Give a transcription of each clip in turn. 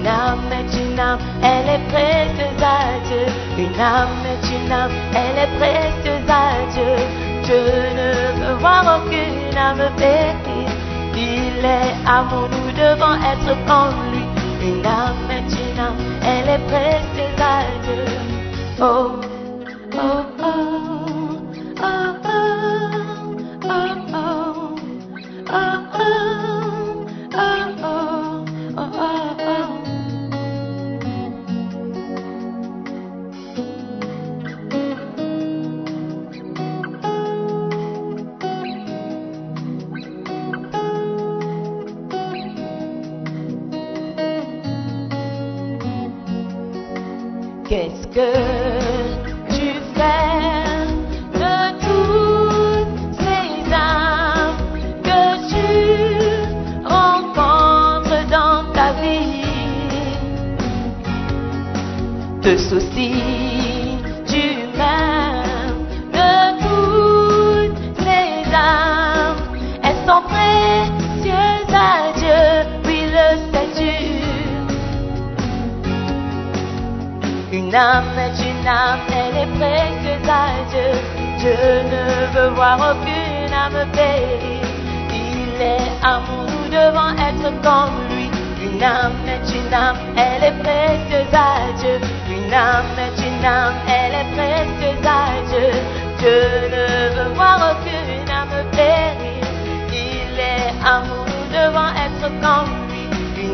Une âme est une âme, elle est précieuse à Dieu. Une âme est une âme, elle est précieuse à Dieu. Dieu ne veut voir aucune âme pétrie. Il est amour, nous devons être comme lui. Une âme est une âme, elle est précieuse à Dieu. Oh, oh, oh, oh, oh, oh. oh.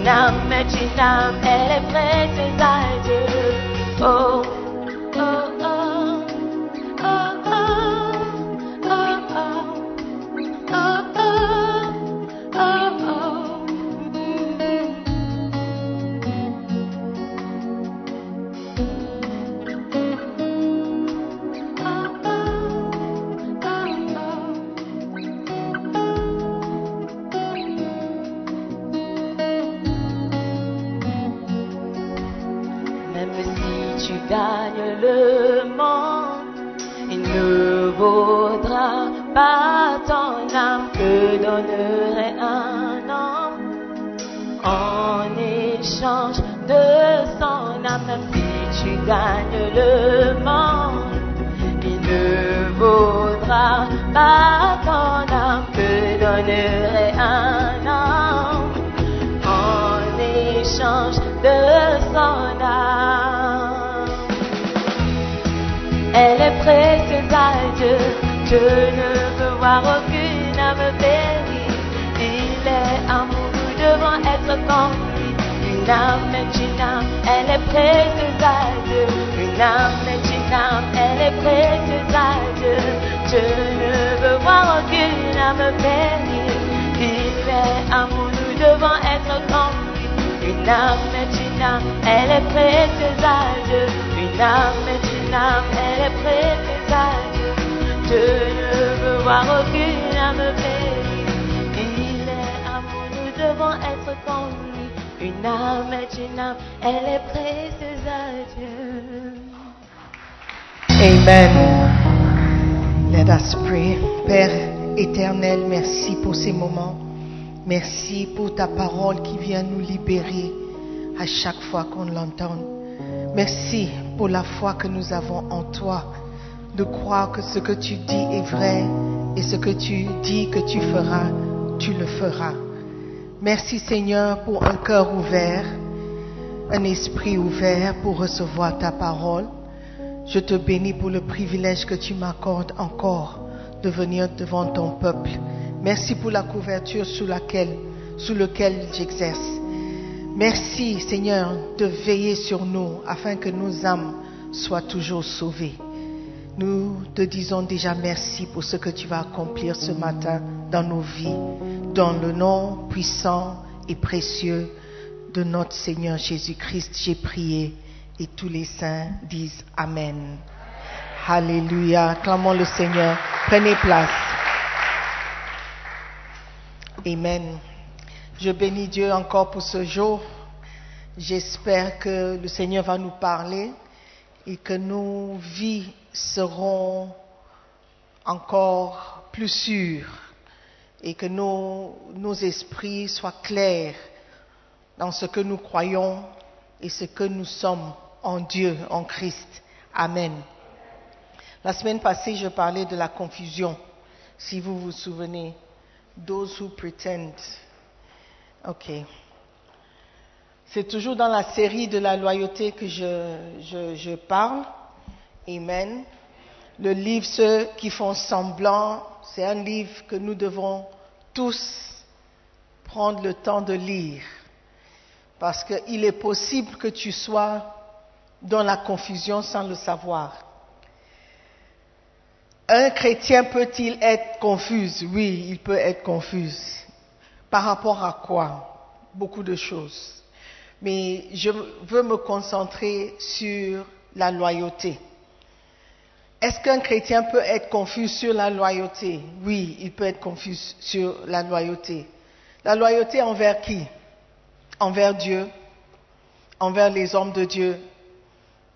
Âme est une âme, elle est précieuse à Dieu. Oh, oh, il ne vaudra pas ton âme que donnerait un homme en échange de son âme. Elle est précieuse à Dieu, Dieu ne veut voir aucune âme périr. Il est amour, nous devons être comme lui. Une âme est une âme, elle est précieuse à Une âme est une âme, elle est précieuse à Dieu. Dieu ne veut voir aucune âme périr. Il est amour, nous devons être comme lui. Une âme est une âme, elle est précieuse à Dieu. Une âme est une âme, elle est précieuse à Dieu. Dieu ne veut voir aucune âme périr. Il est amour, nous devons être comme lui. Une âme est une âme, elle est précieuse à Dieu. Amen. Let us pray. Père éternel, merci pour ces moments. Merci pour ta parole qui vient nous libérer à chaque fois qu'on l'entend. Merci pour la foi que nous avons en toi, de croire que ce que tu dis est vrai et ce que tu dis que tu feras, tu le feras. Merci Seigneur pour un cœur ouvert, un esprit ouvert pour recevoir ta parole. Je te bénis pour le privilège que tu m'accordes encore de venir devant ton peuple. Merci pour la couverture sous laquelle, j'exerce. Merci Seigneur de veiller sur nous afin que nos âmes soient toujours sauvées. Nous te disons déjà merci pour ce que tu vas accomplir ce matin dans nos vies, dans le nom puissant et précieux de notre Seigneur Jésus-Christ. J'ai prié et tous les saints disent Amen. Alléluia. Clamons le Seigneur. Prenez place. Amen. Je bénis Dieu encore pour ce jour. J'espère que le Seigneur va nous parler et que nos vies seront encore plus sûres et que nos, nos esprits soient clairs dans ce que nous croyons et ce que nous sommes en Dieu, en Christ. Amen. La semaine passée, je parlais de la confusion, si vous vous souvenez. Those who pretend. OK. C'est toujours dans la série de la loyauté que je, je, parle. Amen. Le livre Ceux qui font semblant, c'est un livre que nous devons tous prendre le temps de lire. Parce qu'il est possible que tu sois dans la confusion sans le savoir. Un chrétien peut-il être confus Oui, il peut être confus. Par rapport à quoi? Beaucoup de choses. Mais je veux me concentrer sur la loyauté. Est-ce qu'un chrétien peut être confus sur la loyauté? Oui, il peut être confus sur la loyauté. La loyauté envers qui? Envers Dieu, envers les hommes de Dieu,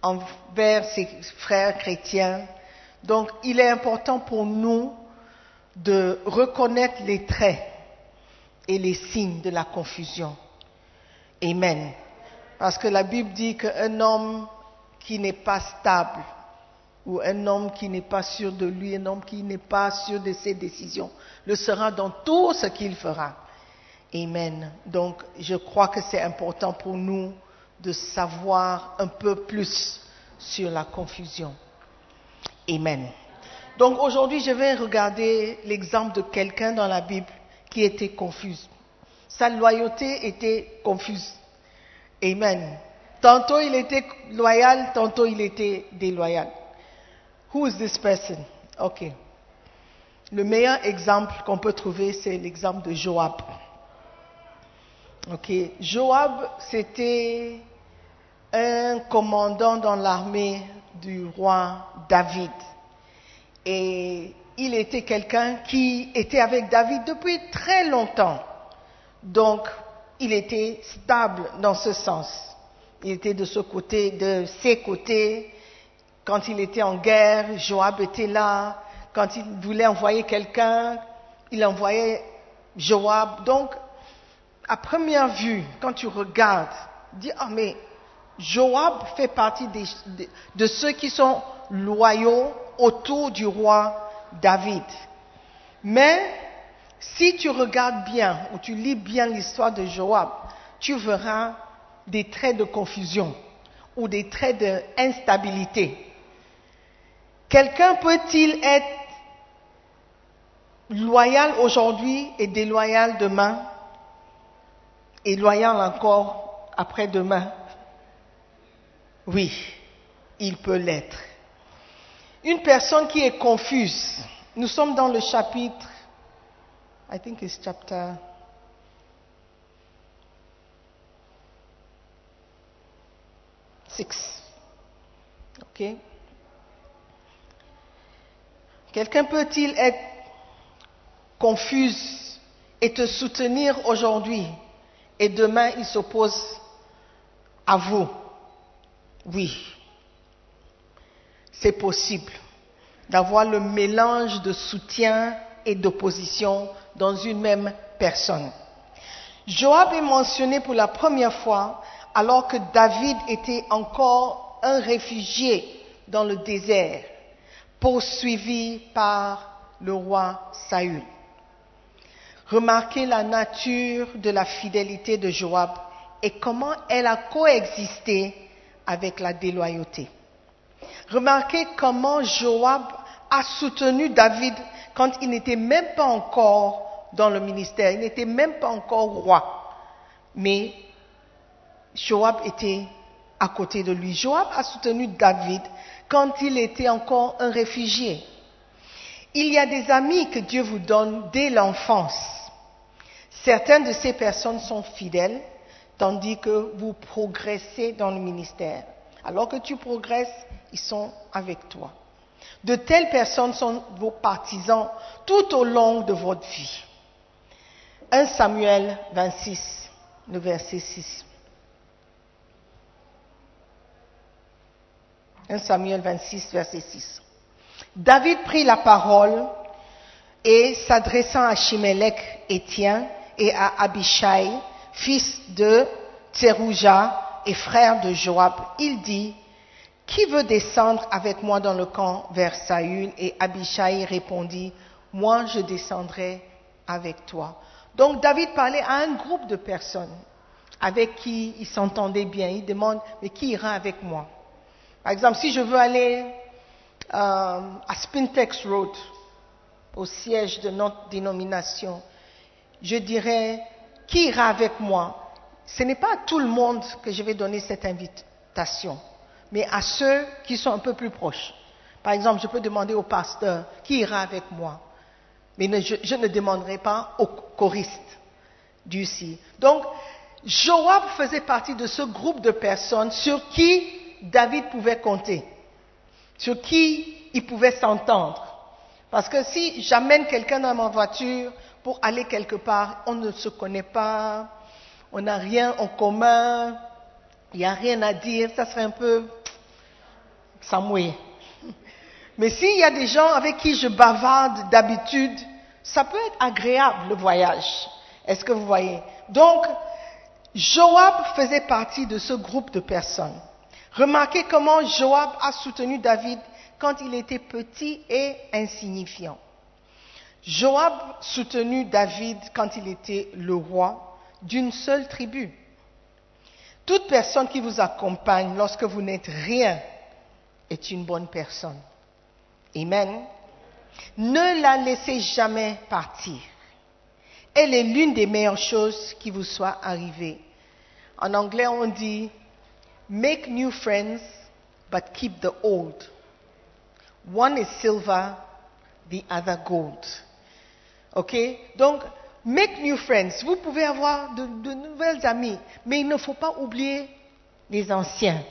envers ses frères chrétiens. Donc, il est important pour nous de reconnaître les traits et les signes de la confusion. Amen. Parce que la Bible dit qu'un homme qui n'est pas stable, ou un homme qui n'est pas sûr de lui, un homme qui n'est pas sûr de ses décisions, le sera dans tout ce qu'il fera. Amen. Donc, je crois que c'est important pour nous de savoir un peu plus sur la confusion. Amen. Donc aujourd'hui, je vais regarder l'exemple de quelqu'un dans la Bible qui était confuse. Sa loyauté était confuse. Amen. Tantôt il était loyal, tantôt il était déloyal. Who is this person? Ok. Le meilleur exemple qu'on peut trouver, c'est l'exemple de Joab. Ok. Joab, c'était un commandant dans l'armée du roi David. Et il était quelqu'un qui était avec David depuis très longtemps. Donc, il était stable dans ce sens. Il était de ce côté, de ses côtés. Quand il était en guerre, Joab était là. Quand il voulait envoyer quelqu'un, il envoyait Joab. Donc, à première vue, quand tu regardes, dis, ah mais Joab fait partie de, de ceux qui sont loyaux autour du roi David. Mais si tu regardes bien ou tu lis bien l'histoire de Joab, tu verras des traits de confusion ou des traits d'instabilité. Quelqu'un peut-il être loyal aujourd'hui et déloyal demain et loyal encore après-demain? Oui, il peut l'être. Une personne qui est confuse, nous sommes dans le chapitre, I think it's chapter six. OK? Quelqu'un peut-il être confuse et te soutenir aujourd'hui et demain il s'oppose à vous? Oui, c'est possible d'avoir le mélange de soutien et d'opposition dans une même personne. Joab est mentionné pour la première fois alors que David était encore un réfugié dans le désert, poursuivi par le roi Saül. Remarquez la nature de la fidélité de Joab et comment elle a coexisté avec la déloyauté. Remarquez comment Joab a soutenu David quand il n'était même pas encore dans le ministère, il n'était même pas encore roi. Mais Joab était à côté de lui. Joab a soutenu David quand il était encore un réfugié. Il y a des amis que Dieu vous donne dès l'enfance. Certaines de ces personnes sont fidèles, tandis que vous progressez dans le ministère. Alors que tu progresses, ils sont avec toi. De telles personnes sont vos partisans tout au long de votre vie. 1 Samuel 26, le verset 6. 1 Samuel 26, verset 6. David prit la parole et s'adressant à Shimelech, Étienne, et à Abishai, fils de Tserouja et frère de Joab, il dit, Qui veut descendre avec moi dans le camp vers Saül? Et Abishai répondit, Moi je descendrai avec toi. Donc David parlait à un groupe de personnes avec qui il s'entendait bien. Il demande, mais qui ira avec moi? Par exemple, si je veux aller euh, à Spintex Road, au siège de notre dénomination, je dirais, qui ira avec moi Ce n'est pas à tout le monde que je vais donner cette invitation, mais à ceux qui sont un peu plus proches. Par exemple, je peux demander au pasteur, qui ira avec moi? Mais je, ne demanderai pas au choriste du si. Donc, Joab faisait partie de ce groupe de personnes sur qui David pouvait compter, sur qui il pouvait s'entendre. Parce que si j'amène quelqu'un dans ma voiture pour aller quelque part, on ne se connaît pas, on n'a rien en commun, il n'y a rien à dire, ça serait un peu mouille. Mais s'il y a des gens avec qui je bavarde d'habitude, ça peut être agréable le voyage. Est-ce que vous voyez? Donc, Joab faisait partie de ce groupe de personnes. Remarquez comment Joab a soutenu David quand il était petit et insignifiant. Joab soutenu David quand il était le roi d'une seule tribu. Toute personne qui vous accompagne lorsque vous n'êtes rien est une bonne personne. Amen. Ne la laissez jamais partir. Elle est l'une des meilleures choses qui vous soit arrivée. En anglais, on dit Make new friends, but keep the old. One is silver, the other gold. OK? Donc, make new friends. Vous pouvez avoir de, nouvelles amies, mais il ne faut pas oublier les anciens.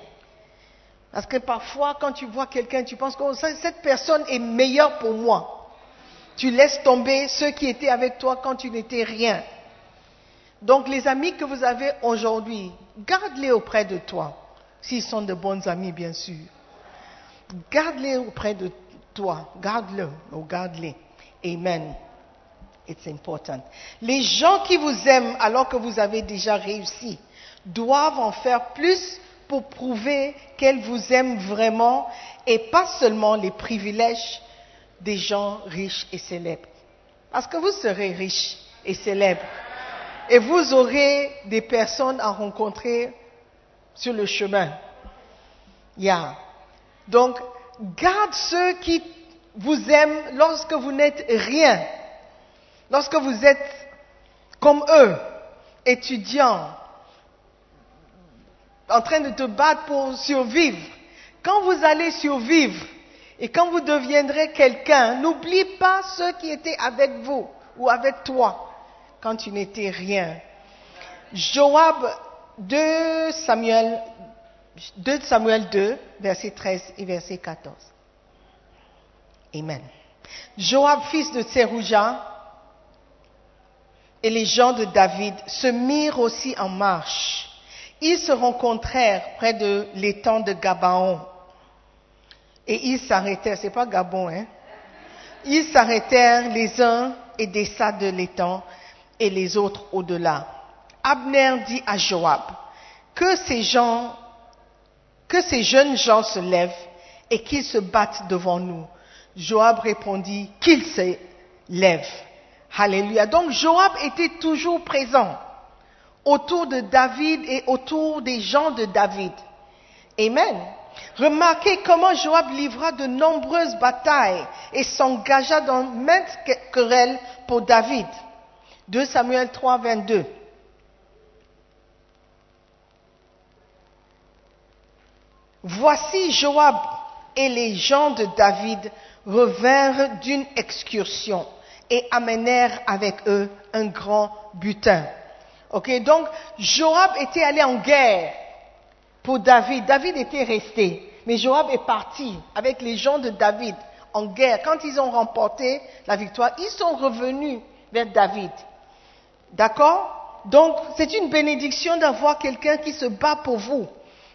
Parce que parfois, quand tu vois quelqu'un, tu penses que oh, cette personne est meilleure pour moi. Tu laisses tomber ceux qui étaient avec toi quand tu n'étais rien. Donc les amis que vous avez aujourd'hui, garde-les auprès de toi. S'ils sont de bons amis, bien sûr. Garde-les auprès de toi. Garde-le ou garde-les. Amen. It's important. Les gens qui vous aiment alors que vous avez déjà réussi doivent en faire plus pour prouver qu'elles vous aiment vraiment et pas seulement les privilèges des gens riches et célèbres. Parce que vous serez riche et célèbre. Et vous aurez des personnes à rencontrer sur le chemin. Yeah. Donc, garde ceux qui vous aiment lorsque vous n'êtes rien. Lorsque vous êtes comme eux, étudiants, en train de te battre pour survivre. Quand vous allez survivre et quand vous deviendrez quelqu'un, n'oublie pas ceux qui étaient avec vous ou avec toi quand tu n'étais rien. Joab 2 Samuel, 2 Samuel 2, verset 13 et verset 14. Amen. Joab, fils de Tserouja, et les gens de David se mirent aussi en marche. Ils se rencontrèrent près de l'étang de Gabaon. Et ils s'arrêtèrent, c'est pas Gabon, hein? Ils s'arrêtèrent les uns et descendent de l'étang et les autres au-delà. Abner dit à Joab, que ces gens, que ces jeunes gens se lèvent et qu'ils se battent devant nous. Joab répondit, qu'ils se lèvent. Alléluia. Donc Joab était toujours présent autour de David et autour des gens de David. Amen. Remarquez comment Joab livra de nombreuses batailles et s'engagea dans maintes querelles pour David. 2 Samuel 3, 22. Voici Joab et les gens de David revinrent d'une excursion et amenèrent avec eux un grand butin. Ok, donc Joab était allé en guerre pour David. David était resté, mais Joab est parti avec les gens de David en guerre. Quand ils ont remporté la victoire, ils sont revenus vers David. D'accord? Donc c'est une bénédiction d'avoir quelqu'un qui se bat pour vous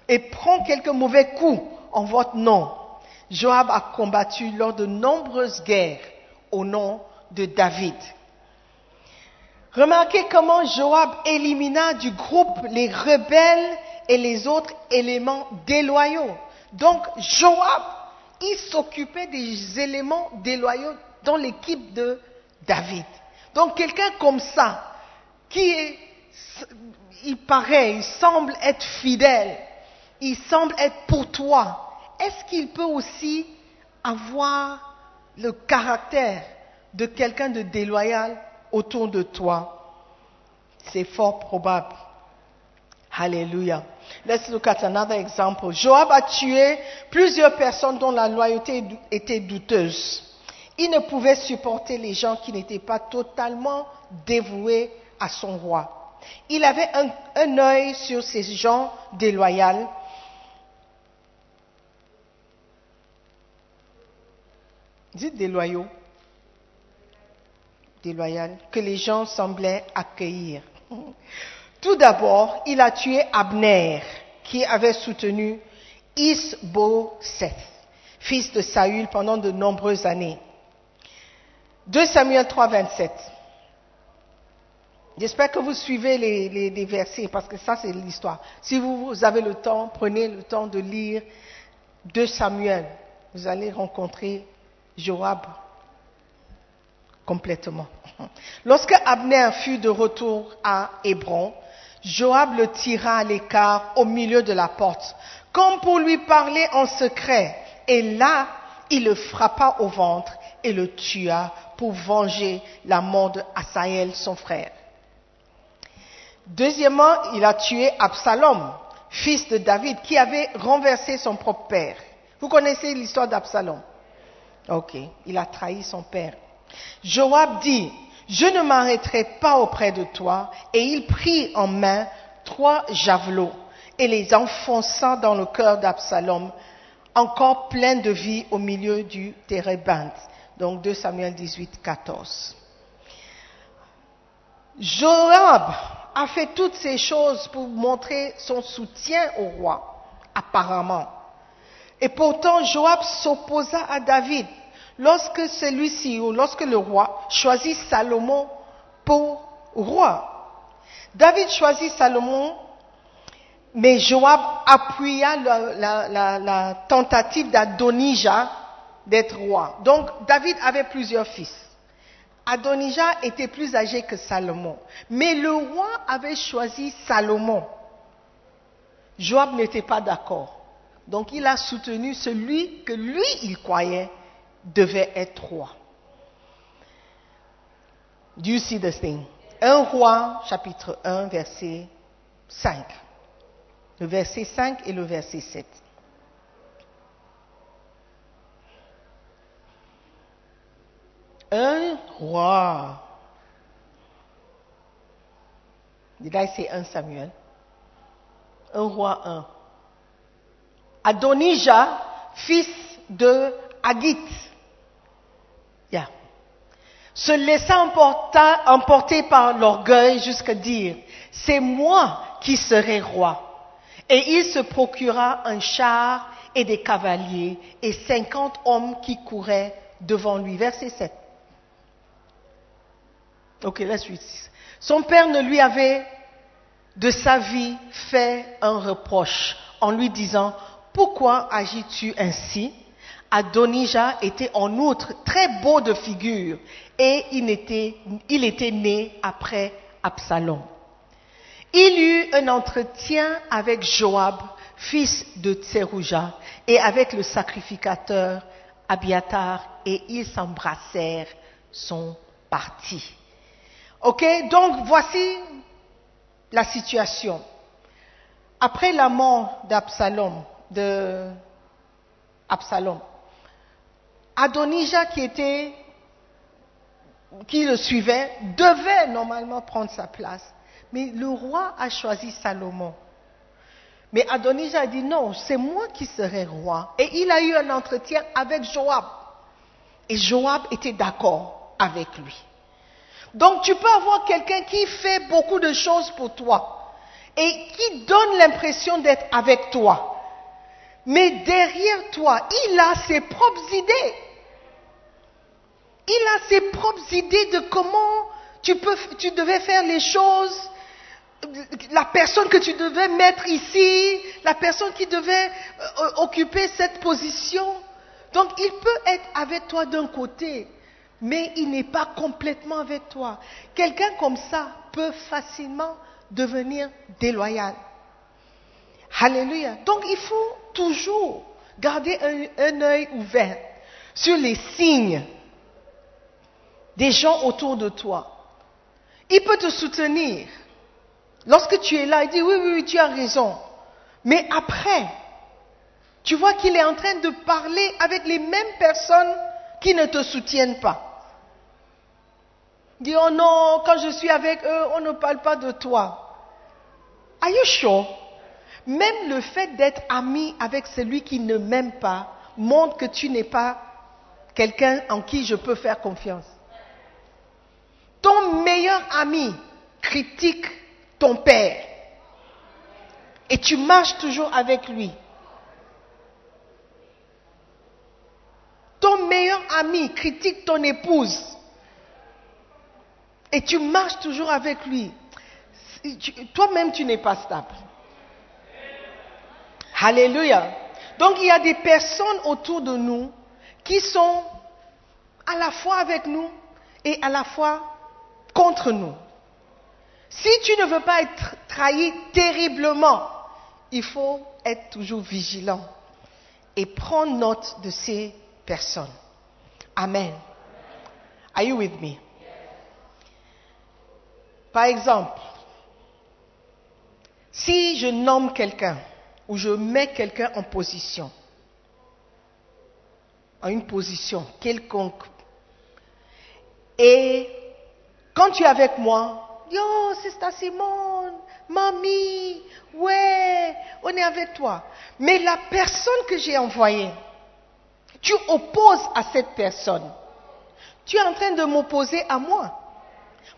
et prend quelques mauvais coups en votre nom. Joab a combattu lors de nombreuses guerres au nom de David. Remarquez comment Joab élimina du groupe les rebelles et les autres éléments déloyaux. Donc Joab, il s'occupait des éléments déloyaux dans l'équipe de David. Donc quelqu'un comme ça, qui est, il paraît, il semble être fidèle, il semble être pour toi, est-ce qu'il peut aussi avoir le caractère de quelqu'un de déloyal autour de toi. C'est fort probable. Hallelujah. Let's look at another example. Joab a tué plusieurs personnes dont la loyauté était douteuse. Il ne pouvait supporter les gens qui n'étaient pas totalement dévoués à son roi. Il avait un, un œil sur ces gens déloyaux. Dites déloyaux que les gens semblaient accueillir. Tout d'abord, il a tué Abner, qui avait soutenu Isboset, fils de Saül, pendant de nombreuses années. 2 Samuel 3, 27. J'espère que vous suivez les, versets, parce que ça, c'est l'histoire. Si vous avez le temps, prenez le temps de lire 2 Samuel. Vous allez rencontrer Joab complètement. Lorsque Abner fut de retour à Hébron, Joab le tira à l'écart au milieu de la porte, comme pour lui parler en secret. Et là, il le frappa au ventre et le tua pour venger la mort d'Asaël, son frère. Deuxièmement, il a tué Absalom, fils de David, qui avait renversé son propre père. Vous connaissez l'histoire d'Absalom? Ok, il a trahi son père. Joab dit, je ne m'arrêterai pas auprès de toi, et il prit en main trois javelots et les enfonça dans le cœur d'Absalom, encore plein de vie au milieu du térébinthe. Donc 2 Samuel 18, 14. Joab a fait toutes ces choses pour montrer son soutien au roi, apparemment. Et pourtant, Joab s'opposa à David lorsque celui-ci, ou lorsque le roi, choisit Salomon pour roi. David choisit Salomon, mais Joab appuya la, tentative d'Adonijah d'être roi. Donc, David avait plusieurs fils. Adonijah était plus âgé que Salomon. Mais le roi avait choisi Salomon. Joab n'était pas d'accord. Donc il a soutenu celui que lui, il croyait devait être roi. Do you see this thing? Un roi, chapitre 1, verset 5. Le verset 5 et le verset 7. Un roi. Did I say 1 Samuel? Un roi 1. Adonijah, fils de Agit. Se laissa emporter, par l'orgueil jusqu'à dire, c'est moi qui serai roi. Et il se procura un char et des cavaliers et cinquante hommes qui couraient devant lui. Verset 7. Ok, la suite. Son père ne lui avait de sa vie fait un reproche en lui disant, pourquoi agis-tu ainsi? Adonijah était en outre très beau de figure et il était, né après Absalom. Il eut un entretien avec Joab, fils de Tserouja, et avec le sacrificateur Abiatar, et ils s'embrassèrent son parti. Ok, donc voici la situation. Après la mort d'Absalom, de Absalom, Adonijah qui était, qui le suivait, devait normalement prendre sa place. Mais le roi a choisi Salomon. Mais Adonijah a dit non, c'est moi qui serai roi. Et il a eu un entretien avec Joab. Et Joab était d'accord avec lui. Donc tu peux avoir quelqu'un qui fait beaucoup de choses pour toi et qui donne l'impression d'être avec toi. Mais derrière toi, il a ses propres idées. Il a ses propres idées de comment tu, peux, tu devais faire les choses, la personne que tu devais mettre ici, la personne qui devait euh, occuper cette position. Donc il peut être avec toi d'un côté, mais il n'est pas complètement avec toi. Quelqu'un comme ça peut facilement devenir déloyal. Alléluia. Donc il faut toujours garder un, un œil ouvert sur les signes des gens autour de toi. Il peut te soutenir. Lorsque tu es là, il dit oui, oui, tu as raison. Mais après, tu vois qu'il est en train de parler avec les mêmes personnes qui ne te soutiennent pas. Il dit, oh non, quand je suis avec eux, on ne parle pas de toi. Are you? Même le fait d'être ami avec celui qui ne m'aime pas montre que tu n'es pas quelqu'un en qui je peux faire confiance. Ton meilleur ami critique ton père et tu marches toujours avec lui. Ton meilleur ami critique ton épouse et tu marches toujours avec lui. Toi-même, tu n'es pas stable. Alléluia. Donc il y a des personnes autour de nous qui sont à la fois avec nous et à la fois contre nous. Si tu ne veux pas être trahi terriblement, il faut être toujours vigilant et prends note de ces personnes. Amen. Are you with me? Par exemple, si je nomme quelqu'un ou je mets quelqu'un en position, en une position quelconque, et quand tu es avec moi, yo, c'est Simone, mamie, ouais, on est avec toi. Mais la personne que j'ai envoyée, tu opposes à cette personne. Tu es en train de m'opposer à moi.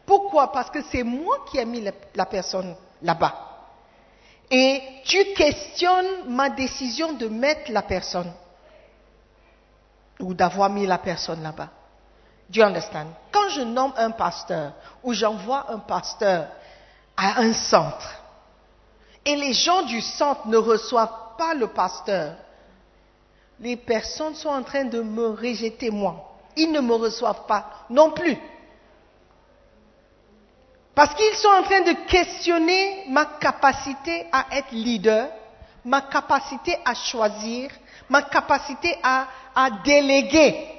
Pourquoi? Parce que c'est moi qui ai mis la, la personne là-bas. Et tu questionnes ma décision de mettre la personne ou d'avoir mis la personne là-bas. Do you understand? Quand je nomme un pasteur ou j'envoie un pasteur à un centre et les gens du centre ne reçoivent pas le pasteur, les personnes sont en train de me rejeter moi. Ils ne me reçoivent pas non plus. Parce qu'ils sont en train de questionner ma capacité à être leader, ma capacité à choisir, ma capacité à, à déléguer.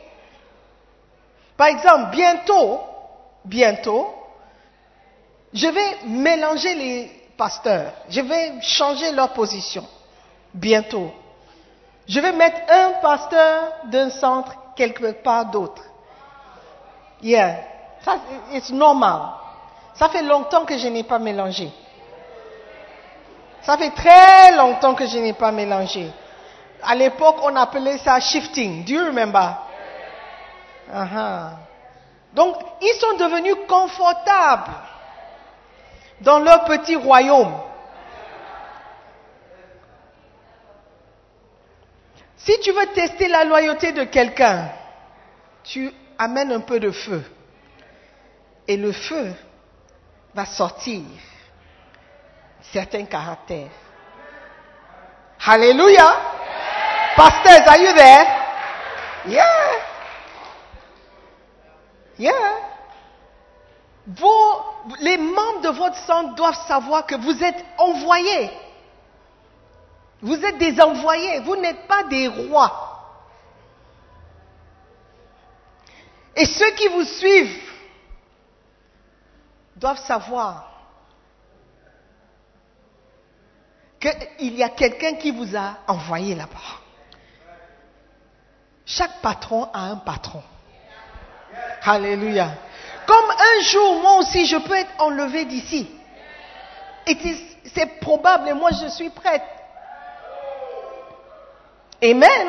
Par exemple, bientôt, bientôt, je vais mélanger les pasteurs. Je vais changer leur position. Bientôt. Je vais mettre un pasteur d'un centre quelque part d'autre. Yeah. Ça, normal. Ça fait longtemps que je n'ai pas mélangé. Ça fait très longtemps que je n'ai pas mélangé. À l'époque, on appelait ça shifting. Do you remember? Uh-huh. Donc, ils sont devenus confortables dans leur petit royaume. Si tu veux tester la loyauté de quelqu'un, tu amènes un peu de feu. Et le feu va sortir certains caractères. Hallelujah. Pastors, are you there? Yeah. Les membres de votre centre doivent savoir que vous êtes envoyés. Vous êtes des envoyés, vous n'êtes pas des rois. Et ceux qui vous suivent doivent savoir qu'il y a quelqu'un qui vous a envoyé là-bas. Chaque patron a un patron. Alléluia. Comme un jour, moi aussi, je peux être enlevé d'ici. C'est probable, et moi je suis prête. Amen.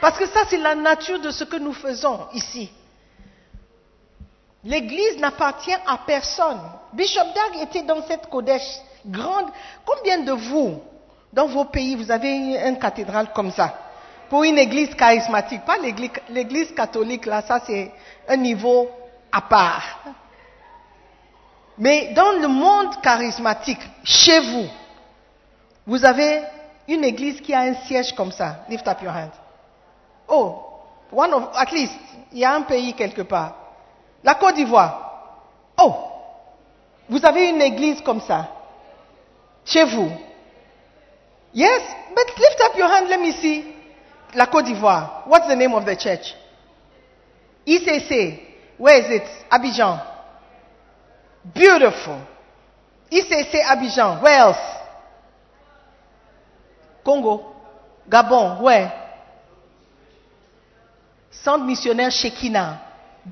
Parce que ça, c'est la nature de ce que nous faisons ici. L'Église n'appartient à personne. Bishop Dag était dans cette Kodesh grande. Combien de vous, dans vos pays, vous avez une cathédrale comme ça? Pour une église charismatique. Pas l'église catholique, là, ça c'est un niveau à part. Mais dans le monde charismatique, chez vous, vous avez une église qui a un siège comme ça. Lift up your hand. Oh, one of, at least, il y a un pays quelque part. La Côte d'Ivoire. Oh, vous avez une église comme ça. Chez vous. Yes, but lift up your hand, let me see. La Côte d'Ivoire. What's the name of the church? ICC. Where is it? Abidjan. Beautiful. ICC Abidjan. Where else? Congo. Gabon. Where? Centre missionnaire Shekina.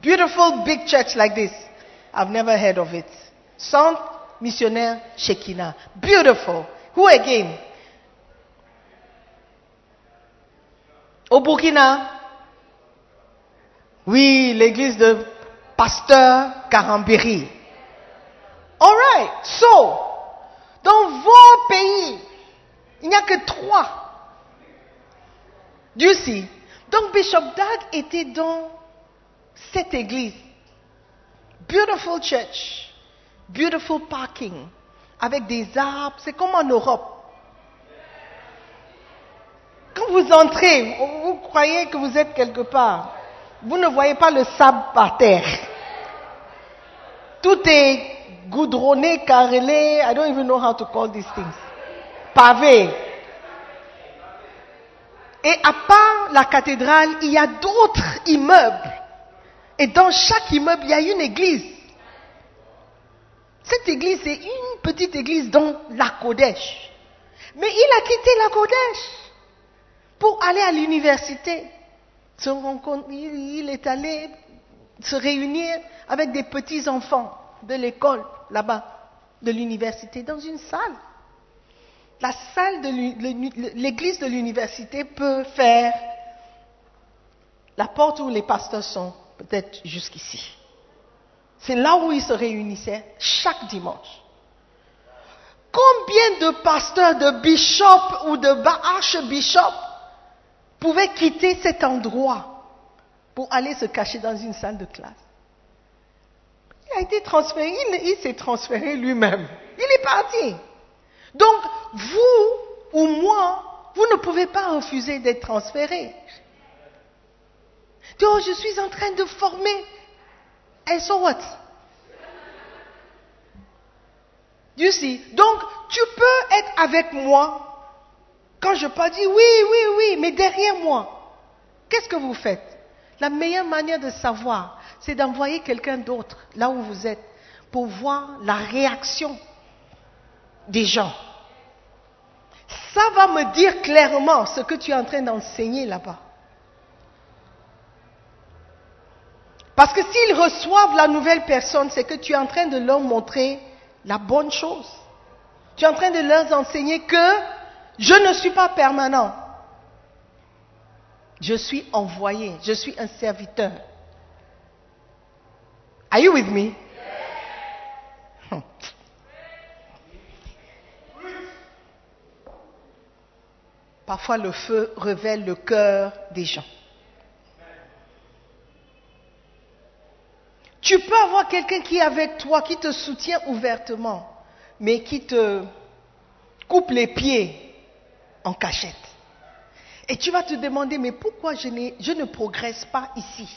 Beautiful big church like this. I've never heard of it. Centre missionnaire Shekina. Beautiful. Who again? Au Burkina. Oui, l'église de Pasteur Carambéry. Alright. So, dans vos pays, il n'y a que trois. You see? Donc Bishop Dag était dans cette église. Beautiful church. Beautiful parking. Avec des arbres. C'est comme en Europe. Quand vous entrez, vous croyez que vous êtes quelque part. Vous ne voyez pas le sable par terre. Tout est goudronné, carrelé. I don't even know how to call these things. Pavé. Et à part la cathédrale, il y a d'autres immeubles. Et dans chaque immeuble, il y a une église. Cette église, c'est une petite église dans la Kodesh. Mais il a quitté la Kodesh pour aller à l'université. Il est allé se réunir avec des petits enfants de l'école là-bas, de l'université, dans une salle. La salle de l'église de l'université peut faire la porte où les pasteurs sont, peut-être jusqu'ici. C'est là où ils se réunissaient chaque dimanche. Combien de pasteurs, de bishops ou de archbishops pouvaient quitter cet endroit pour aller se cacher dans une salle de classe Il a été transféré, il, s'est transféré lui-même. Il est parti. Donc, vous ou moi, vous ne pouvez pas refuser d'être transféré. Oh, je suis en train de former. And so what? You see? Donc, tu peux être avec moi quand je pas dire oui, oui, oui, mais derrière moi, qu'est-ce que vous faites? La meilleure manière de savoir, c'est d'envoyer quelqu'un d'autre là où vous êtes pour voir la réaction des gens. Ça va me dire clairement ce que tu es en train d'enseigner là-bas. Parce que s'ils reçoivent la nouvelle personne, c'est que tu es en train de leur montrer la bonne chose. Tu es en train de leur enseigner que je ne suis pas permanent. Je suis envoyé, je suis un serviteur. Are you with me? Parfois le feu révèle le cœur des gens. Tu peux avoir quelqu'un qui est avec toi, qui te soutient ouvertement, mais qui te coupe les pieds en cachette. Et tu vas te demander, mais pourquoi je, ne progresse pas ici?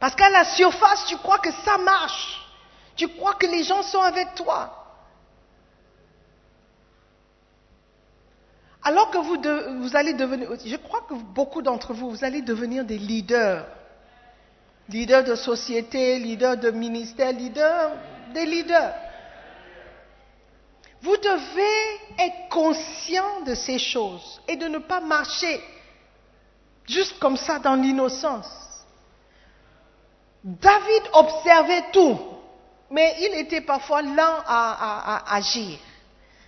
Parce qu'à la surface, tu crois que ça marche. Tu crois que les gens sont avec toi. Alors que vous, vous allez devenir, je crois que beaucoup d'entre vous, vous allez devenir des leaders leader de société, leader de ministère, leader des leaders. Vous devez être conscient de ces choses et de ne pas marcher juste comme ça dans l'innocence. David observait tout, mais il était parfois lent à, agir.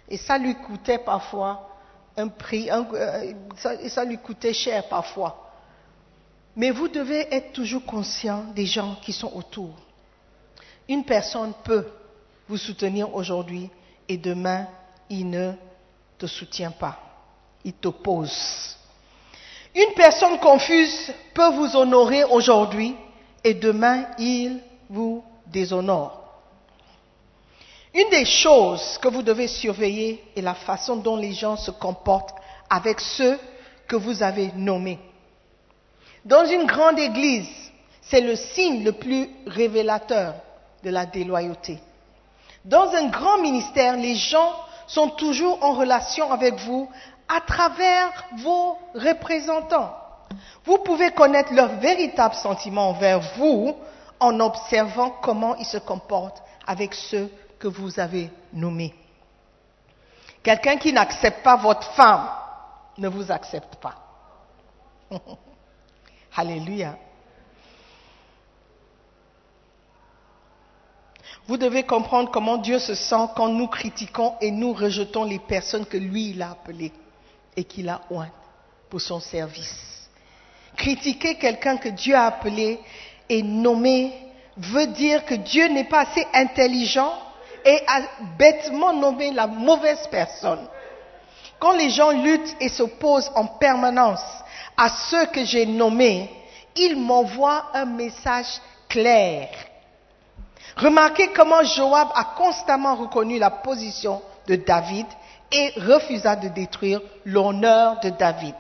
Et ça lui coûtait parfois un prix, euh, ça lui coûtait cher parfois. Mais vous devez être toujours conscient des gens qui sont autour. Une personne peut vous soutenir aujourd'hui et demain, il ne te soutient pas. Il t'oppose. Une personne confuse peut vous honorer aujourd'hui et demain, il vous déshonore. Une des choses que vous devez surveiller est la façon dont les gens se comportent avec ceux que vous avez nommés. Dans une grande église, c'est le signe le plus révélateur de la déloyauté. Dans un grand ministère, les gens sont toujours en relation avec vous à travers vos représentants. Vous pouvez connaître leurs véritables sentiments envers vous en observant comment ils se comportent avec ceux que vous avez nommés. Quelqu'un qui n'accepte pas votre femme ne vous accepte pas. Alléluia. Vous devez comprendre comment Dieu se sent quand nous critiquons et nous rejetons les personnes que lui, il a appelées et qu'il a oint pour son service. Critiquer quelqu'un que Dieu a appelé et nommé veut dire que Dieu n'est pas assez intelligent et a bêtement nommé la mauvaise personne. Quand les gens luttent et s'opposent en permanence à ceux que j'ai nommés, il m'envoie un message clair. Remarquez comment Joab a constamment reconnu la position de David et refusa de détruire l'honneur de David.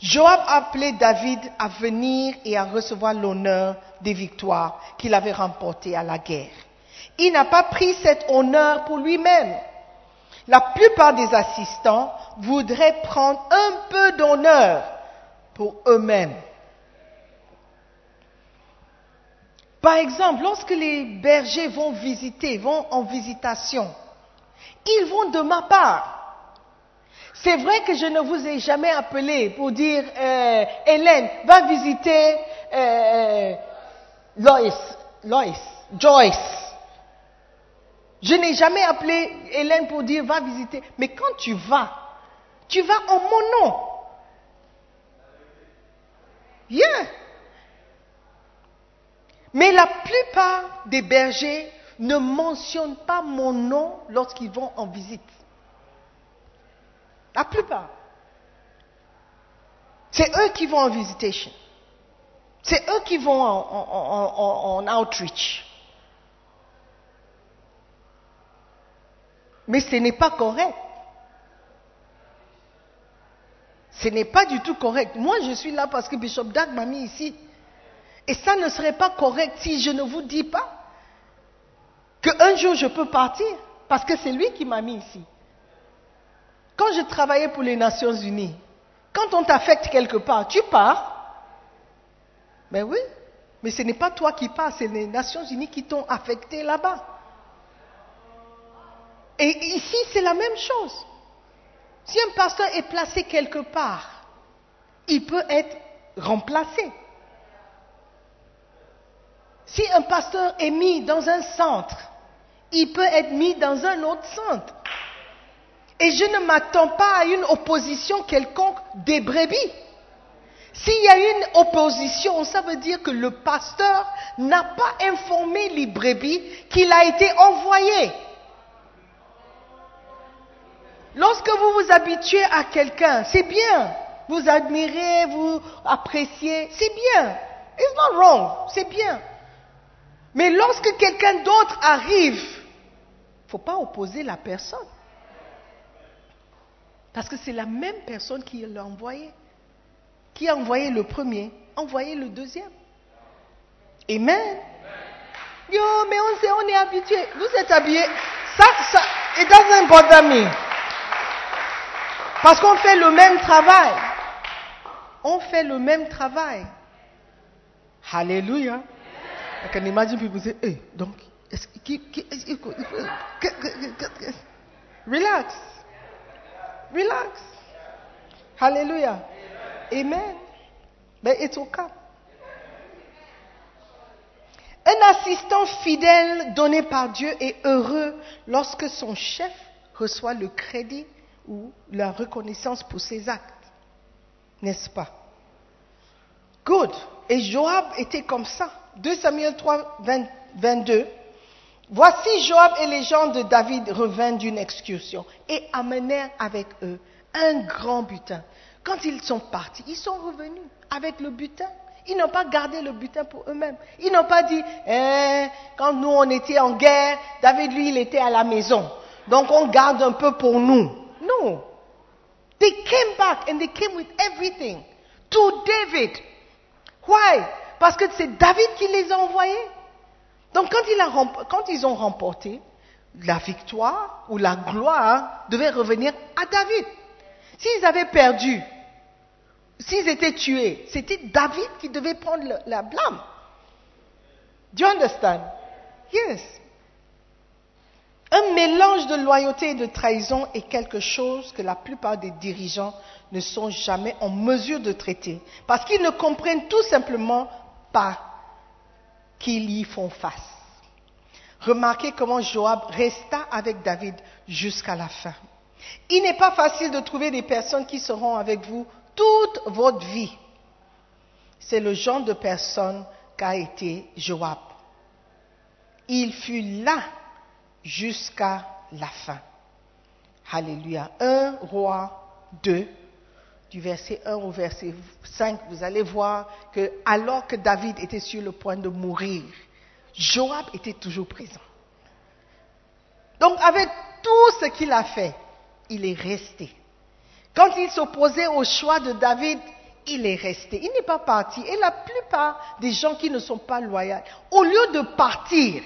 Joab a appelé David à venir et à recevoir l'honneur des victoires qu'il avait remportées à la guerre. Il n'a pas pris cet honneur pour lui-même. La plupart des assistants voudraient prendre un peu d'honneur pour eux-mêmes. Par exemple, lorsque les bergers vont visiter, vont en visitation, ils vont de ma part. C'est vrai que je ne vous ai jamais appelé pour dire, euh, Hélène, va visiter euh, Lois, Lois, Joyce. Je n'ai jamais appelé Hélène pour dire, va visiter. Mais quand tu vas, tu vas en mon nom. Yeah. Mais la plupart des bergers ne mentionnent pas mon nom lorsqu'ils vont en visite. La plupart. C'est eux qui vont en visitation. C'est eux qui vont en, outreach. Mais ce n'est pas correct. Ce n'est pas du tout correct. Moi, je suis là parce que Bishop Dag m'a mis ici. Et ça ne serait pas correct si je ne vous dis pas qu'un jour je peux partir, parce que c'est lui qui m'a mis ici. Quand je travaillais pour les Nations Unies, quand on t'affecte quelque part, tu pars. Ben oui, mais ce n'est pas toi qui pars, c'est les Nations Unies qui t'ont affecté là-bas. Et ici, c'est la même chose. Si un pasteur est placé quelque part, il peut être remplacé. Si un pasteur est mis dans un centre, il peut être mis dans un autre centre. Et je ne m'attends pas à une opposition quelconque des brebis. S'il y a une opposition, ça veut dire que le pasteur n'a pas informé les brebis qu'il a été envoyé. Lorsque vous vous habituez à quelqu'un, c'est bien. Vous admirez, vous appréciez, c'est bien. It's not wrong, c'est bien. Mais lorsque quelqu'un d'autre arrive, il ne faut pas opposer la personne. Parce que c'est la même personne qui l'a envoyé. Qui a envoyé le premier, envoyé le deuxième. Amen. Yo, mais on, sait, on est habitué. Vous êtes habillé. Ça, ça, it doesn't bother me. Parce qu'on fait le même travail. On fait le même travail. Alléluia. I can imagine people say, hey, donc, relax. Relax. Hallelujah. Amen. Mais it's okay. Un assistant fidèle donné par Dieu est heureux lorsque son chef reçoit le crédit ou la reconnaissance pour ses actes. N'est-ce pas? Good. Et Joab était comme ça. 2 Samuel 3, 22. Voici Joab et les gens de David revinrent d'une excursion et amenèrent avec eux un grand butin. Quand ils sont partis, ils sont revenus avec le butin. Ils n'ont pas gardé le butin pour eux-mêmes. Ils n'ont pas dit, eh, quand nous on était en guerre, David lui il était à la maison. Donc on garde un peu pour nous. Non. They came back and they came with everything to David. Why? Parce que c'est David qui les a envoyés. Donc quand, ils ont remporté, la victoire ou la gloire devait revenir à David. S'ils avaient perdu, s'ils étaient tués, c'était David qui devait prendre la blâme. Do you understand? Yes. Un mélange de loyauté et de trahison est quelque chose que la plupart des dirigeants ne sont jamais en mesure de traiter, parce qu'ils ne comprennent tout simplement qu'ils y font face. Remarquez comment Joab resta avec David jusqu'à la fin. Il n'est pas facile de trouver des personnes qui seront avec vous toute votre vie. C'est le genre de personne qu'a été Joab. Il fut là jusqu'à la fin. Alléluia. 1 roi 2, du verset 1 au verset 5, vous allez voir que alors que David était sur le point de mourir, Joab était toujours présent. Donc avec tout ce qu'il a fait, il est resté. Quand il s'opposait au choix de David, il est resté. Il n'est pas parti. Et la plupart des gens qui ne sont pas loyaux, au lieu de partir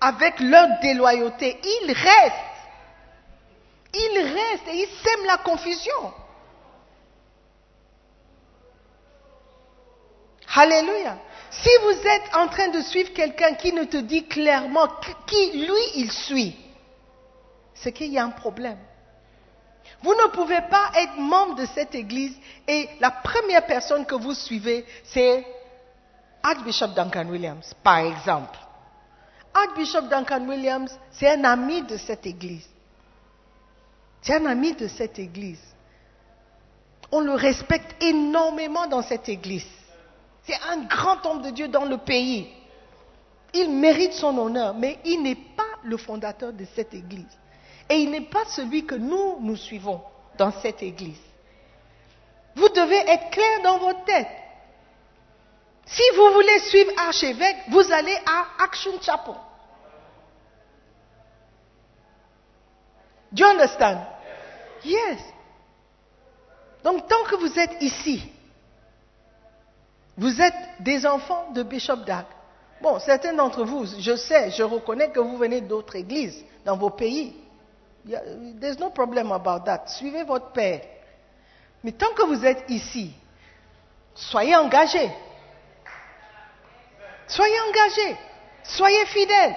avec leur déloyauté, ils restent. Ils restent et ils sèment la confusion. Alléluia. Si vous êtes en train de suivre quelqu'un qui ne te dit clairement qui lui il suit, c'est qu'il y a un problème. Vous ne pouvez pas être membre de cette église et la première personne que vous suivez, c'est Archbishop Duncan Williams, par exemple. Archbishop Duncan Williams, c'est un ami de cette église. C'est un ami de cette église. On le respecte énormément dans cette église. C'est un grand homme de Dieu dans le pays. Il mérite son honneur, mais il n'est pas le fondateur de cette église. Et il n'est pas celui que nous, nous suivons dans cette église. Vous devez être clair dans votre tête. Si vous voulez suivre archevêque, vous allez à Action Chapel. Do you understand? Yes. Donc tant que vous êtes ici, vous êtes des enfants de Bishop Dag. Bon, certains d'entre vous, je sais, je reconnais que vous venez d'autres églises dans vos pays. There's no problem about that. Suivez votre père. Mais tant que vous êtes ici, soyez engagés. Soyez engagés. Soyez fidèles.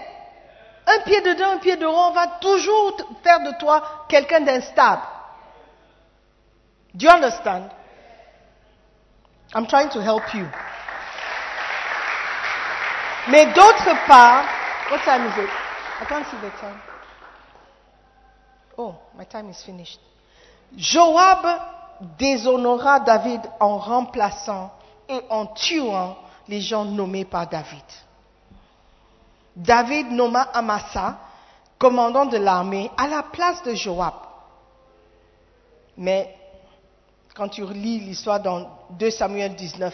Un pied dedans, un pied dehors, on va toujours faire de toi quelqu'un d'instable. Do you understand? I'm trying to help you. Mais d'autre part, what time is it? I can't see the time. Oh, my time is finished. Joab déshonora David en remplaçant et en tuant les gens nommés par David. David nomma Amasa, commandant de l'armée, à la place de Joab. Mais quand tu lis l'histoire dans 2 Samuel 19,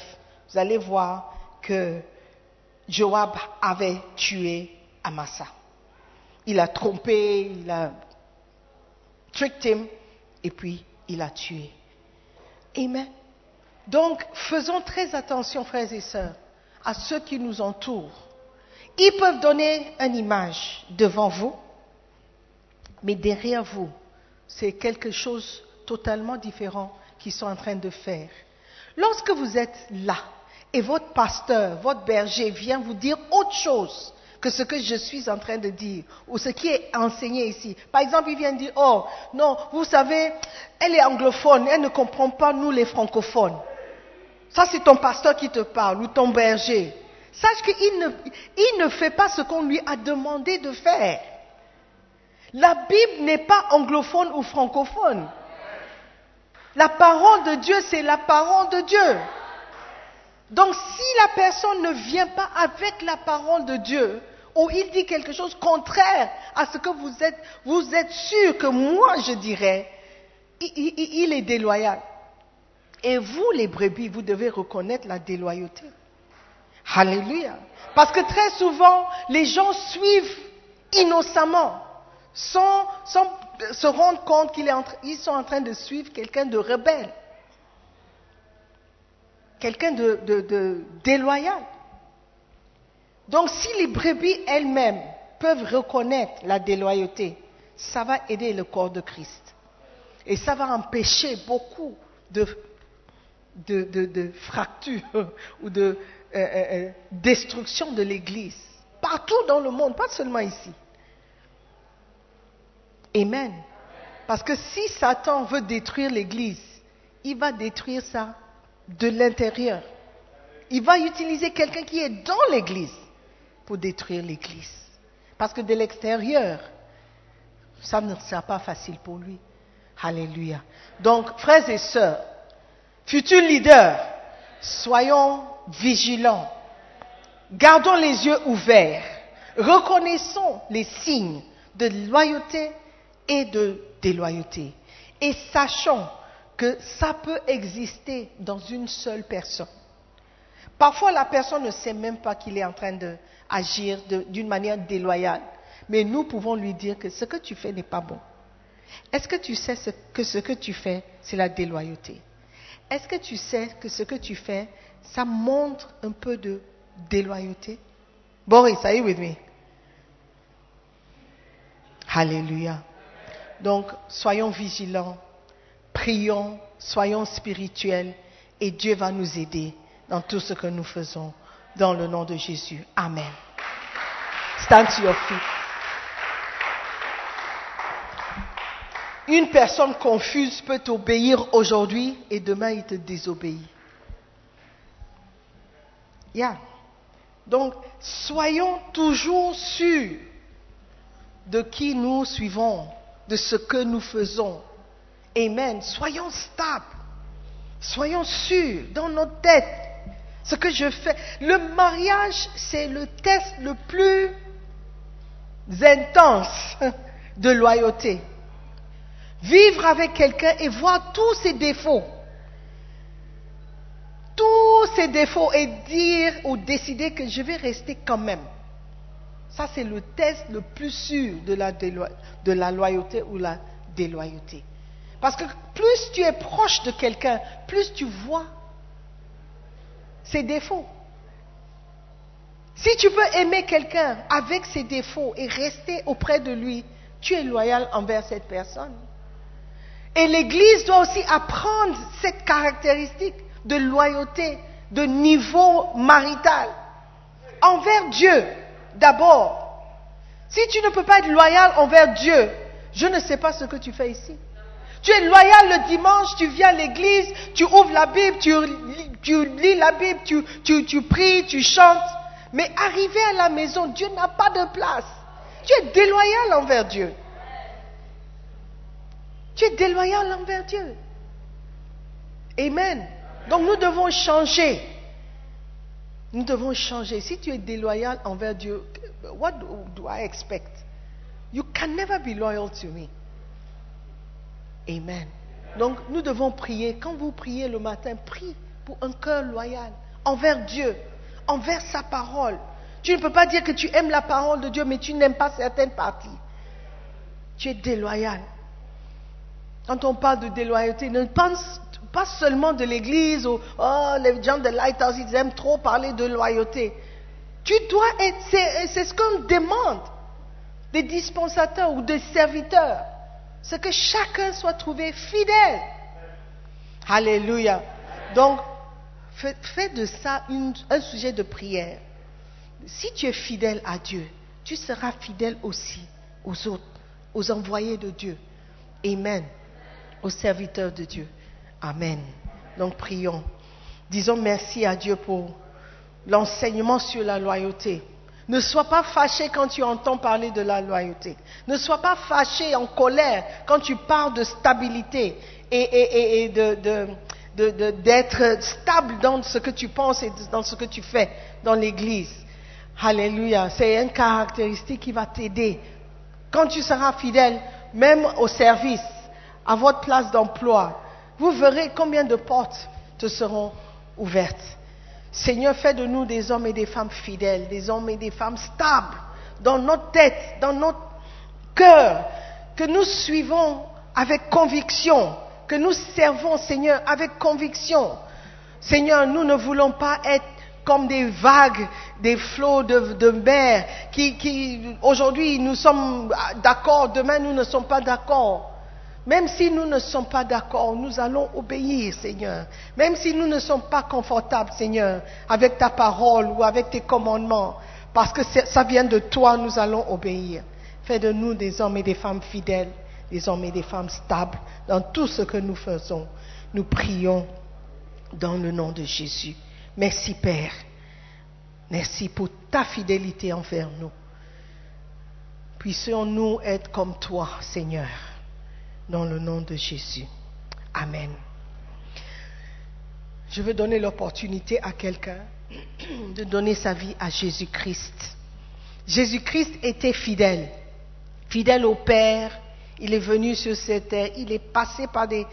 vous allez voir que Joab avait tué Amasa. Il a trompé, il a tricked him, et puis il a tué. Amen. Donc, faisons très attention, frères et sœurs, à ceux qui nous entourent. Ils peuvent donner une image devant vous, mais derrière vous, c'est quelque chose totalement différent qu'ils sont en train de faire. Lorsque vous êtes là et votre pasteur, votre berger vient vous dire autre chose que ce que je suis en train de dire ou ce qui est enseigné ici. Par exemple, il vient dire, oh non, vous savez, elle est anglophone, elle ne comprend pas nous les francophones. Ça, c'est ton pasteur qui te parle ou ton berger. Sache qu'il ne, fait pas ce qu'on lui a demandé de faire. La Bible n'est pas anglophone ou francophone. La parole de Dieu, c'est la parole de Dieu. Donc si la personne ne vient pas avec la parole de Dieu, ou il dit quelque chose contraire à ce que vous êtes, vous êtes sûr que moi je dirais, il, il est déloyal. Et vous, les brebis, vous devez reconnaître la déloyauté. Alléluia. Parce que très souvent, les gens suivent innocemment, sans, se rendre compte qu'ils sont en train de suivre quelqu'un de rebelle, quelqu'un de, déloyal. Donc si les brebis elles-mêmes peuvent reconnaître la déloyauté, ça va aider le corps de Christ. Et ça va empêcher beaucoup de, fractures ou de euh, euh, euh, destruction de l'Église. Partout dans le monde, pas seulement ici. Amen. Parce que si Satan veut détruire l'Église, il va détruire ça de l'intérieur. Il va utiliser quelqu'un qui est dans l'Église pour détruire l'Église. Parce que de l'extérieur, ça ne sera pas facile pour lui. Alléluia. Donc, frères et sœurs, futurs leaders, soyons vigilants. Gardons les yeux ouverts. Reconnaissons les signes de loyauté et de déloyauté. Et sachons que ça peut exister dans une seule personne. Parfois, la personne ne sait même pas qu'il est en train d'agir d'une manière déloyale. Mais nous pouvons lui dire que ce que tu fais n'est pas bon. Est-ce que tu sais que ce que tu fais, c'est la déloyauté? Est-ce que tu sais que ce que tu fais, ça montre un peu de déloyauté? Boris, are you with me? Alléluia. Donc, soyons vigilants, prions, soyons spirituels et Dieu va nous aider dans tout ce que nous faisons. Dans le nom de Jésus. Amen. Stand to your feet. Une personne confuse peut t'obéir aujourd'hui et demain il te désobéit. Yeah. Donc, soyons toujours sûrs de qui nous suivons, de ce que nous faisons. Amen. Soyons stables. Soyons sûrs dans notre tête. Ce que je fais. Le mariage, c'est le test le plus intense de loyauté. Vivre avec quelqu'un et voir tous ses défauts. Tous ses défauts et dire ou décider que je vais rester quand même. Ça, c'est le test le plus sûr de la, loyauté ou la déloyauté. Parce que plus tu es proche de quelqu'un, plus tu vois ses défauts. Si tu peux aimer quelqu'un avec ses défauts et rester auprès de lui, tu es loyal envers cette personne. Et l'Église doit aussi apprendre cette caractéristique de loyauté, de niveau marital, envers Dieu d'abord. Si tu ne peux pas être loyal envers Dieu, je ne sais pas ce que tu fais ici. Tu es loyal le dimanche, tu viens à l'église, tu ouvres la Bible, tu, lis la Bible, tu, tu pries, tu chantes. Mais arrivé à la maison, Dieu n'a pas de place. Tu es déloyal envers Dieu. Tu es déloyal envers Dieu. Amen. Donc nous devons changer. Nous devons changer. Si tu es déloyal envers Dieu, what do I expect? You can never be loyal to me. Amen. Donc nous devons prier. Quand vous priez le matin, prie pour un cœur loyal envers Dieu, envers sa parole. Tu ne peux pas dire que tu aimes la parole de Dieu, mais tu n'aimes pas certaines parties. Tu es déloyal. Quand on parle de déloyauté, ne pense pas seulement de l'Église ou oh, les gens de Lighthouse, ils aiment trop parler de loyauté. Tu dois être, c'est ce qu'on demande des dispensateurs ou des serviteurs. C'est que chacun soit trouvé fidèle. Alléluia. Donc, fais, de ça un sujet de prière. Si tu es fidèle à Dieu, tu seras fidèle aussi aux autres, aux envoyés de Dieu. Amen. Aux serviteurs de Dieu. Amen. Donc prions. Disons merci à Dieu pour l'enseignement sur la loyauté. Ne sois pas fâché quand tu entends parler de la loyauté. Ne sois pas fâché, en colère, quand tu parles de stabilité et, d'être stable dans ce que tu penses et dans ce que tu fais dans l'Église. Alléluia. C'est une caractéristique qui va t'aider. Quand tu seras fidèle, même au service, à votre place d'emploi, vous verrez combien de portes te seront ouvertes. Seigneur, fais de nous des hommes et des femmes fidèles, des hommes et des femmes stables dans notre tête, dans notre cœur, que nous suivons avec conviction, que nous servons, Seigneur, avec conviction. Seigneur, nous ne voulons pas être comme des vagues, des flots de, mer, qui, qui aujourd'hui nous sommes d'accord, demain nous ne sommes pas d'accord. Même si nous ne sommes pas d'accord, nous allons obéir, Seigneur. Même si nous ne sommes pas confortables, Seigneur, avec ta parole ou avec tes commandements, parce que ça vient de toi, nous allons obéir. Fais de nous des hommes et des femmes fidèles, des hommes et des femmes stables dans tout ce que nous faisons. Nous prions dans le nom de Jésus. Merci Père. Merci pour ta fidélité envers nous. Puissions-nous être comme toi, Seigneur dans le nom de Jésus. Amen. Je veux donner l'opportunité à quelqu'un de donner sa vie à Jésus-Christ. Jésus-Christ était fidèle, fidèle au Père. Il est venu sur cette terre, il est passé par des,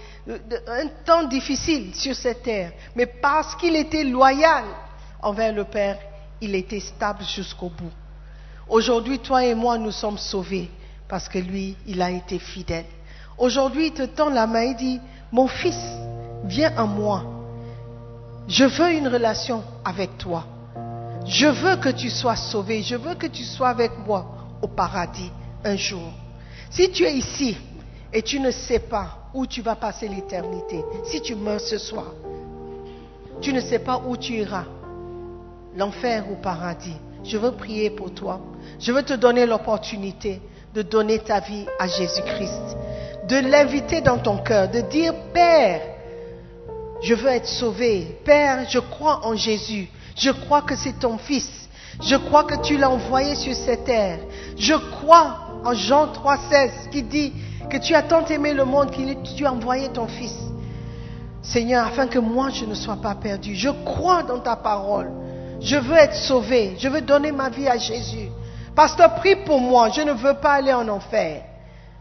un temps difficile sur cette terre, mais parce qu'il était loyal envers le Père, il était stable jusqu'au bout. Aujourd'hui, toi et moi, nous sommes sauvés parce que lui, il a été fidèle. Aujourd'hui, il te tend la main et dit, mon fils, viens à moi. Je veux une relation avec toi. Je veux que tu sois sauvé. Je veux que tu sois avec moi au paradis un jour. Si tu es ici et tu ne sais pas où tu vas passer l'éternité. Si tu meurs ce soir, tu ne sais pas où tu iras, l'enfer ou paradis. Je veux prier pour toi. Je veux te donner l'opportunité de donner ta vie à Jésus-Christ, de l'inviter dans ton cœur, de dire, Père, je veux être sauvé. Père, je crois en Jésus. Je crois que c'est ton Fils. Je crois que tu l'as envoyé sur cette terre. Je crois en Jean 3,16 qui dit que tu as tant aimé le monde que tu as envoyé ton Fils. Seigneur, afin que moi je ne sois pas perdu. Je crois dans ta parole. Je veux être sauvé. Je veux donner ma vie à Jésus. Pasteur, prie pour moi. Je ne veux pas aller en enfer.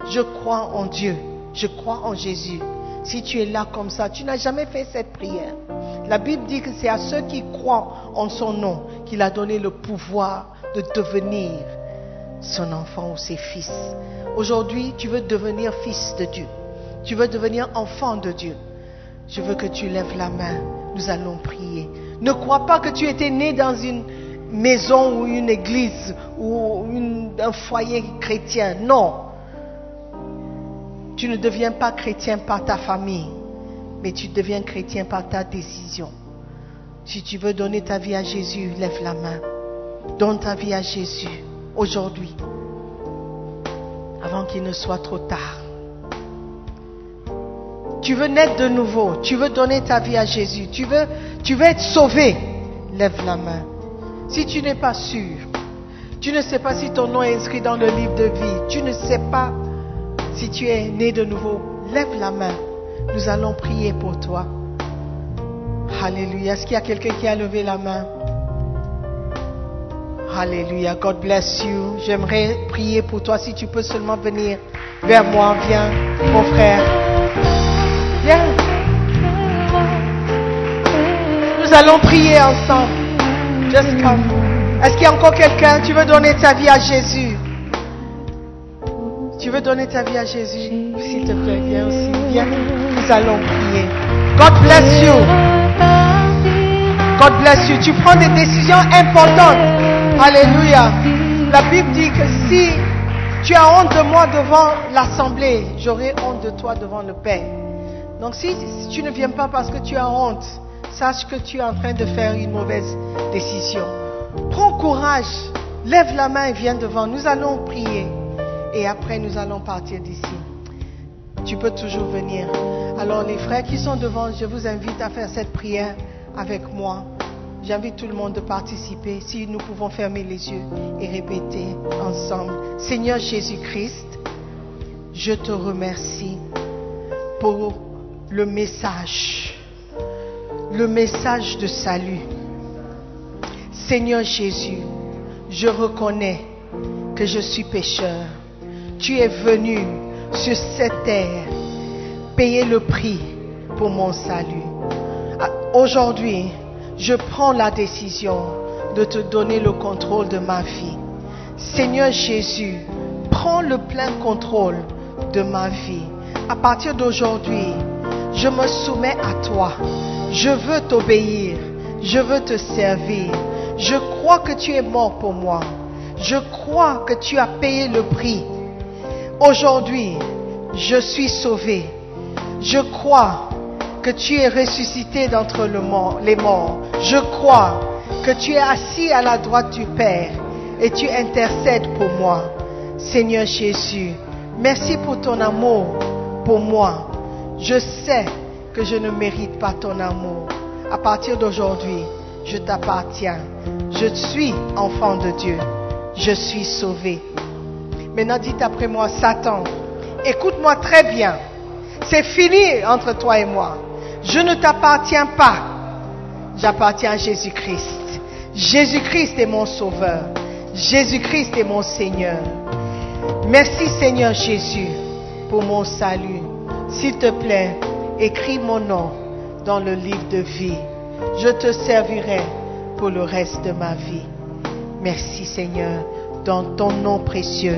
Je crois en Dieu. Je crois en Jésus. Si tu es là comme ça, tu n'as jamais fait cette prière. La Bible dit que c'est à ceux qui croient en son nom qu'il a donné le pouvoir de devenir son enfant ou ses fils. Aujourd'hui, tu veux devenir fils de Dieu. Tu veux devenir enfant de Dieu. Je veux que tu lèves la main. Nous allons prier. Ne crois pas que tu étais né dans une maison ou une église ou un foyer chrétien. Non. Tu ne deviens pas chrétien par ta famille, mais tu deviens chrétien par ta décision. Si tu veux donner ta vie à Jésus, lève la main. Donne ta vie à Jésus aujourd'hui, avant qu'il ne soit trop tard. Tu veux naître de nouveau, tu veux donner ta vie à Jésus, tu veux, tu veux être sauvé, lève la main. Si tu n'es pas sûr, tu ne sais pas si ton nom est inscrit dans le livre de vie, tu ne sais pas si tu es né de nouveau, lève la main. Nous allons prier pour toi. Alléluia. Est-ce qu'il y a quelqu'un qui a levé la main? Alléluia. God bless you. J'aimerais prier pour toi. Si tu peux seulement venir vers moi, viens, mon frère. Viens. Nous allons prier ensemble. Just come. Est-ce qu'il y a encore quelqu'un? Tu veux donner ta vie à Jésus? Tu veux donner ta vie à Jésus? S'il te plaît, viens aussi. Viens. Nous allons prier. God bless you. God bless you. Tu prends des décisions importantes. Alléluia. La Bible dit que si tu as honte de moi devant l'assemblée, j'aurai honte de toi devant le Père. Donc si, tu ne viens pas parce que tu as honte, sache que tu es en train de faire une mauvaise décision. Prends courage, lève la main et viens devant. Nous allons prier et après nous allons partir d'ici. Tu peux toujours venir. Alors les frères qui sont devant, je vous invite à faire cette prière avec moi. J'invite tout le monde de participer. Si nous pouvons fermer les yeux et répéter ensemble. Seigneur Jésus-Christ, je te remercie pour le message, le message de salut. Seigneur Jésus, je reconnais que je suis pécheur. Tu es venu sur cette terre payer le prix pour mon salut. Aujourd'hui, je prends la décision de te donner le contrôle de ma vie. Seigneur Jésus, prends le plein contrôle de ma vie. À partir d'aujourd'hui, je me soumets à toi. Je veux t'obéir. Je veux te servir. Je crois que tu es mort pour moi. Je crois que tu as payé le prix. Aujourd'hui, je suis sauvé. Je crois que tu es ressuscité d'entre les morts. Je crois que tu es assis à la droite du Père et tu intercèdes pour moi. Seigneur Jésus, merci pour ton amour pour moi. Je sais que je ne mérite pas ton amour. À partir d'aujourd'hui, je t'appartiens. Je suis enfant de Dieu. Je suis sauvé. Maintenant, dites après moi, Satan, écoute-moi très bien. C'est fini entre toi et moi. Je ne t'appartiens pas. J'appartiens à Jésus-Christ. Jésus-Christ est mon sauveur. Jésus-Christ est mon Seigneur. Merci Seigneur Jésus pour mon salut. S'il te plaît, écris mon nom dans le livre de vie. Je te servirai pour le reste de ma vie. Merci Seigneur. Dans ton nom précieux,